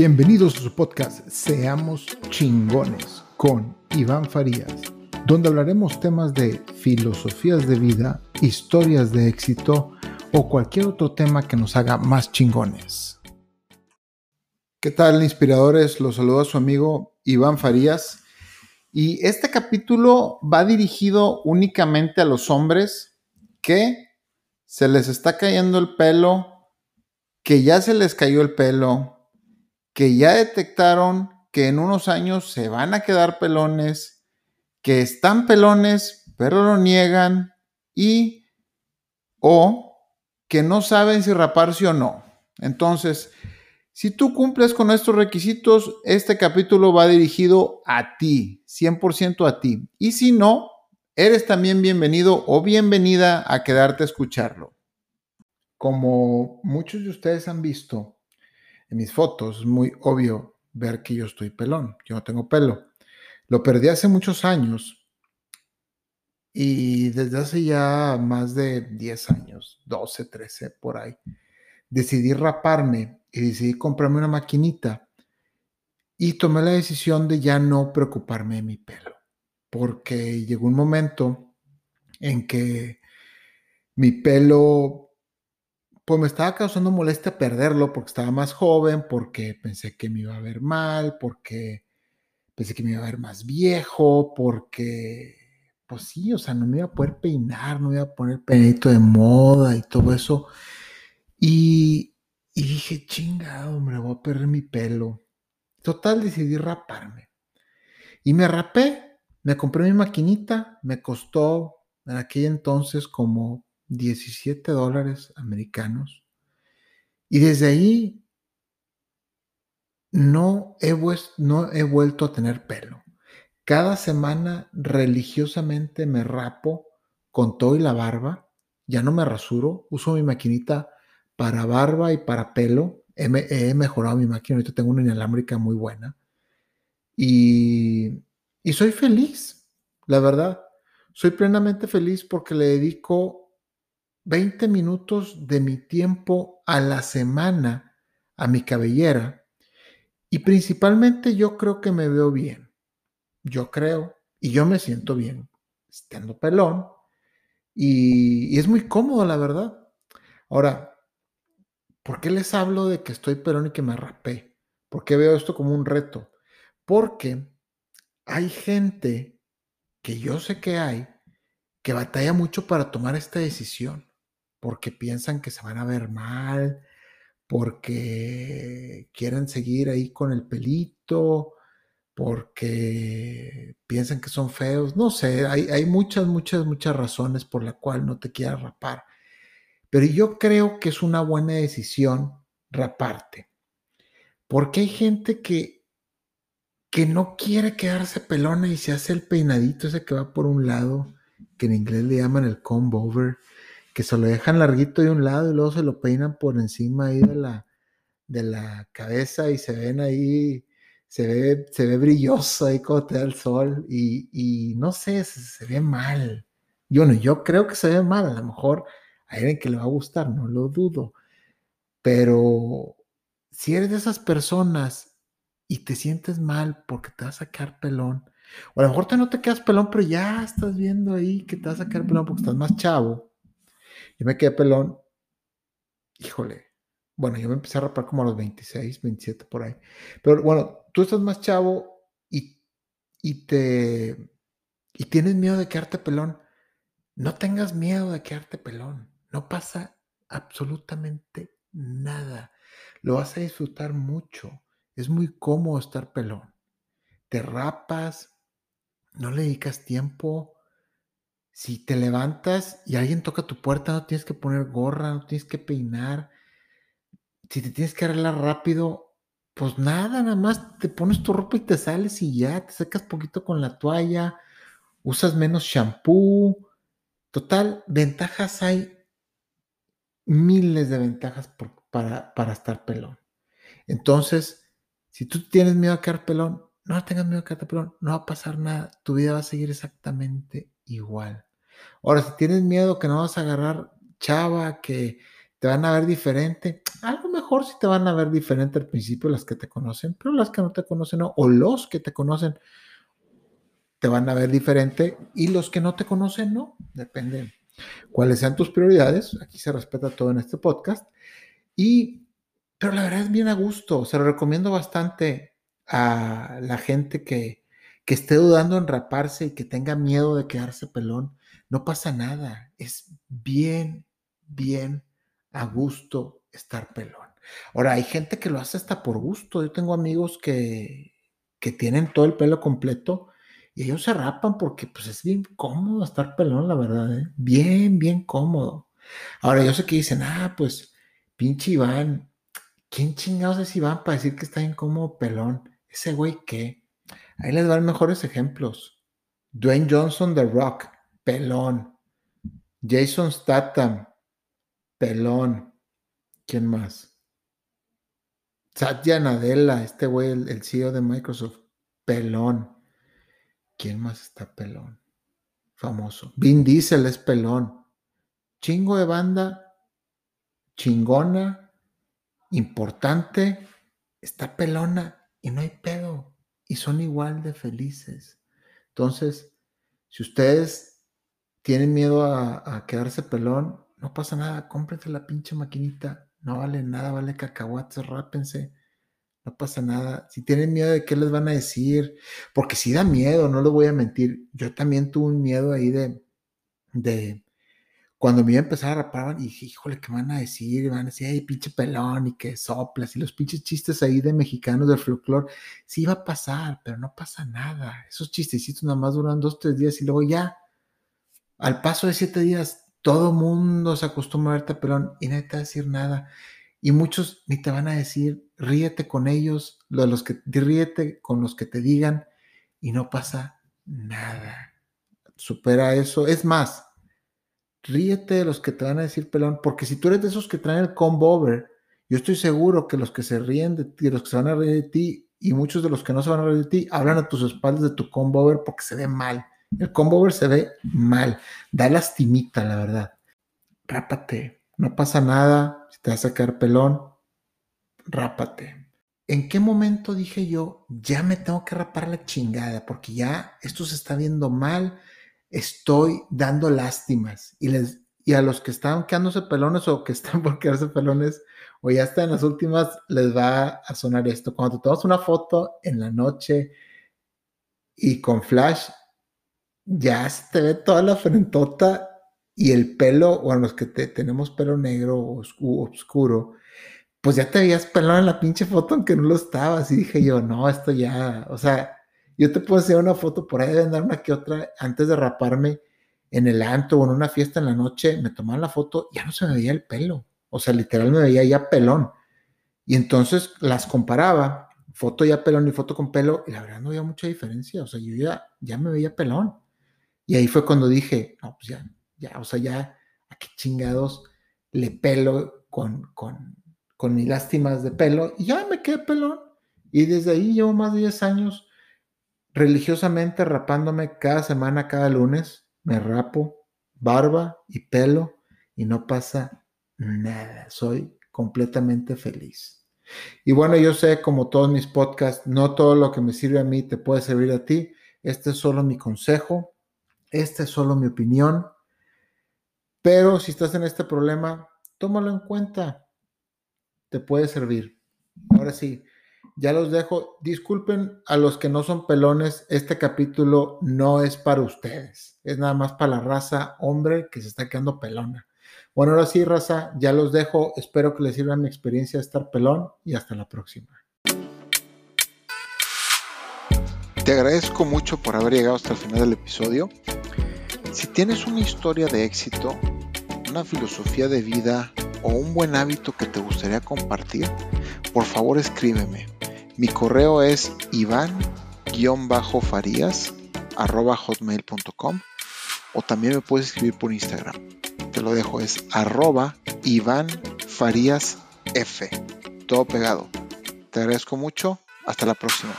Bienvenidos a su podcast Seamos chingones con Iván Farías, donde hablaremos temas de filosofías de vida, historias de éxito o cualquier otro tema que nos haga más chingones. ¿Qué tal, inspiradores? Los saludo a su amigo Iván Farías. Y este capítulo va dirigido únicamente a los hombres que se les está cayendo el pelo, que ya se les cayó el pelo, que ya detectaron que en unos años se van a quedar pelones, que están pelones, pero lo niegan, y o que no saben si raparse o no. Entonces, si tú cumples con estos requisitos, este capítulo va dirigido a ti, 100% a ti. Y si no, eres también bienvenido o bienvenida a quedarte a escucharlo. Como muchos de ustedes han visto, en mis fotos es muy obvio ver que yo estoy pelón, yo no tengo pelo. Lo perdí hace muchos años y desde hace ya más de 10 años, 12, 13 por ahí, decidí raparme y decidí comprarme una maquinita y tomé la decisión de ya no preocuparme de mi pelo, porque llegó un momento en que mi pelo pues me estaba causando molestia perderlo porque estaba más joven, porque pensé que me iba a ver mal, porque pensé que me iba a ver más viejo, porque, pues sí, o sea, no me iba a poder peinar, no me iba a poner peinito de moda y todo eso. Y, y dije, chingado, hombre, voy a perder mi pelo. Total, decidí raparme. Y me rapé, me compré mi maquinita, me costó en aquel entonces como 17 dólares americanos. Y desde ahí no he, vuelto a tener pelo. Cada semana religiosamente me rapo con todo y la barba. Ya no me rasuro. Uso mi maquinita para barba y para pelo. He, he mejorado mi máquina. Ahorita tengo una inalámbrica muy buena. Y, y soy feliz, la verdad. Soy plenamente feliz porque le dedico 20 minutos de mi tiempo a la semana a mi cabellera y principalmente yo creo que me veo bien. Yo creo y yo me siento bien estando pelón y, es muy cómodo la verdad. Ahora, ¿por qué les hablo de que estoy pelón y que me rapé? ¿Por qué veo esto como un reto? Porque hay gente que yo sé que hay que batalla mucho para tomar esta decisión porque piensan que se van a ver mal, porque quieren seguir ahí con el pelito, porque piensan que son feos, no sé, hay, muchas, muchas, muchas razones por la cual no te quieras rapar. Pero yo creo que es una buena decisión raparte, porque hay gente que, que no quiere quedarse pelona y se hace el peinadito ese que va por un lado, que en inglés le llaman el comb over, que se lo dejan larguito de un lado y luego se lo peinan por encima ahí de la, de la cabeza y se ven ahí, se ve, se ve brilloso ahí cuando te da el sol y, no sé, se, ve mal. Yo no, yo creo que se ve mal, a lo mejor hay alguien que le va a gustar, no lo dudo, pero si eres de esas personas y te sientes mal porque te vas a quedar pelón, o a lo mejor te no te quedas pelón, pero ya estás viendo ahí que te vas a quedar pelón porque estás más chavo, yo me quedé pelón. Híjole. Bueno, yo me empecé a rapar como a los 26, 27 por ahí. Pero bueno, tú estás más chavo y, y te y tienes miedo de quedarte pelón. No tengas miedo de quedarte pelón. No pasa absolutamente nada. Lo vas a disfrutar mucho. Es muy cómodo estar pelón. Te rapas, no le dedicas tiempo, si te levantas y alguien toca tu puerta, no tienes que poner gorra, no tienes que peinar. Si te tienes que arreglar rápido, pues nada, nada más te pones tu ropa y te sales y ya, te secas poquito con la toalla, usas menos shampoo. Total, ventajas hay miles de ventajas para, para estar pelón. Entonces, si tú tienes miedo a quedar pelón, no tengas miedo a quedarte pelón, no va a pasar nada, tu vida va a seguir exactamente igual. Ahora, si tienes miedo que no vas a agarrar chava, que, te van a ver diferente. A lo mejor sí te van a ver diferente al principio las que te conocen, pero las que no te conocen no, o los que te conocen te van a ver diferente y los que no te conocen no, depende cuáles sean tus prioridades. Aquí se respeta todo en este podcast. Y, pero la verdad es bien a gusto, se lo recomiendo bastante a la gente que, que esté dudando en raparse y que tenga miedo de quedarse pelón. No pasa nada, es bien, bien a gusto estar pelón. Ahora, hay gente que lo hace hasta por gusto. Yo tengo amigos que, que tienen todo el pelo completo y ellos se rapan porque pues es bien cómodo estar pelón, la verdad, ¿eh? Bien, bien cómodo. Ahora, yo sé que dicen, ah, pues pinche Iván, ¿quién chingados es Iván para decir que está incómodo pelón? Ese güey qué. Ahí les dan mejores ejemplos. Dwayne Johnson de Rock, pelón. Jason Statham, pelón. ¿Quién más? Satya Nadella, este güey, el, CEO de Microsoft, pelón. ¿Quién más está pelón? Famoso. Vin Diesel es pelón. Chingo de banda, chingona, importante, está pelona y no hay pedo. Y son igual de felices. Entonces, si ustedes tienen miedo a, quedarse pelón, no pasa nada, cómprense la pinche maquinita, no vale nada, vale cacahuates, rápense, no pasa nada. Si tienen miedo de qué les van a decir, porque si da miedo, no les voy a mentir, yo también tuve un miedo ahí de, de, cuando me iba a empezar a rapar, y dije, híjole, ¿qué van a decir? van a decir, ay, pinche pelón, y que soplas, y los pinches chistes ahí de mexicanos del folclore, sí iba a pasar, pero no pasa nada. Esos chistecitos nada más duran dos, tres días, y luego ya, al paso de siete días, todo mundo se acostumbra a verte pelón y no te va a decir nada. Y muchos ni te van a decir, ríete con ellos, los que ríete con los que te digan y no pasa nada. Supera eso. Es más, ríete de los que te van a decir pelón, porque si tú eres de esos que traen el combo over, yo estoy seguro que los que se ríen de ti, los que se van a reír de ti y muchos de los que no se van a reír de ti, hablan a tus espaldas de tu combo over porque se ve mal. El combo over se ve mal, da lastimita, la verdad. Rápate, no pasa nada, si te vas a sacar pelón, rápate. ¿En qué momento dije yo, ya me tengo que rapar la chingada? Porque ya esto se está viendo mal, estoy dando lástimas. Y, les, y a los que están quedándose pelones o que están por quedarse pelones o ya están en las últimas, les va a sonar esto. Cuando te tomas una foto en la noche y con flash, ya se te ve toda la frentota y el pelo, o a los que tenemos pelo negro o oscuro, pues ya te veías pelón en la pinche foto aunque no lo estabas. Y dije yo, no, esto ya, o sea, yo te puedo hacer una foto por ahí, deben dar una que otra, antes de raparme en el anto o en una fiesta en la noche, me tomaban la foto, ya no se me veía el pelo. O sea, literal me veía ya pelón. Y entonces las comparaba, foto ya pelón y foto con pelo, y la verdad no había mucha diferencia. O sea, yo ya, ya me veía pelón. Y ahí fue cuando dije, no, pues ya, ya, o sea, ya, a qué chingados le pelo con, con, con mis lástimas de pelo, y ya me quedé pelón. Y desde ahí llevo más de 10 años religiosamente rapándome cada semana, cada lunes. Me rapo barba y pelo y no pasa nada. Soy completamente feliz. Y bueno, yo sé, como todos mis podcasts, no todo lo que me sirve a mí te puede servir a ti. Este es solo mi consejo. Esta es solo mi opinión. Pero si estás en este problema, tómalo en cuenta te puede servir. Ahora sí, ya los dejo. Disculpen a los que no son pelones, este capítulo no es para ustedes. Es nada más para la raza hombre que se está quedando pelona. Bueno, ahora sí, raza, ya los dejo. Espero que les sirva mi experiencia de estar pelón y hasta la próxima. Te agradezco mucho por haber llegado hasta el final del episodio. Si tienes una historia de éxito, una filosofía de vida, o un buen hábito que te gustaría compartir, por favor escríbeme. Mi correo es iván-farías.hotmail.com o también me puedes escribir por Instagram. Te lo dejo, es arroba F. Todo pegado. Te agradezco mucho. Hasta la próxima.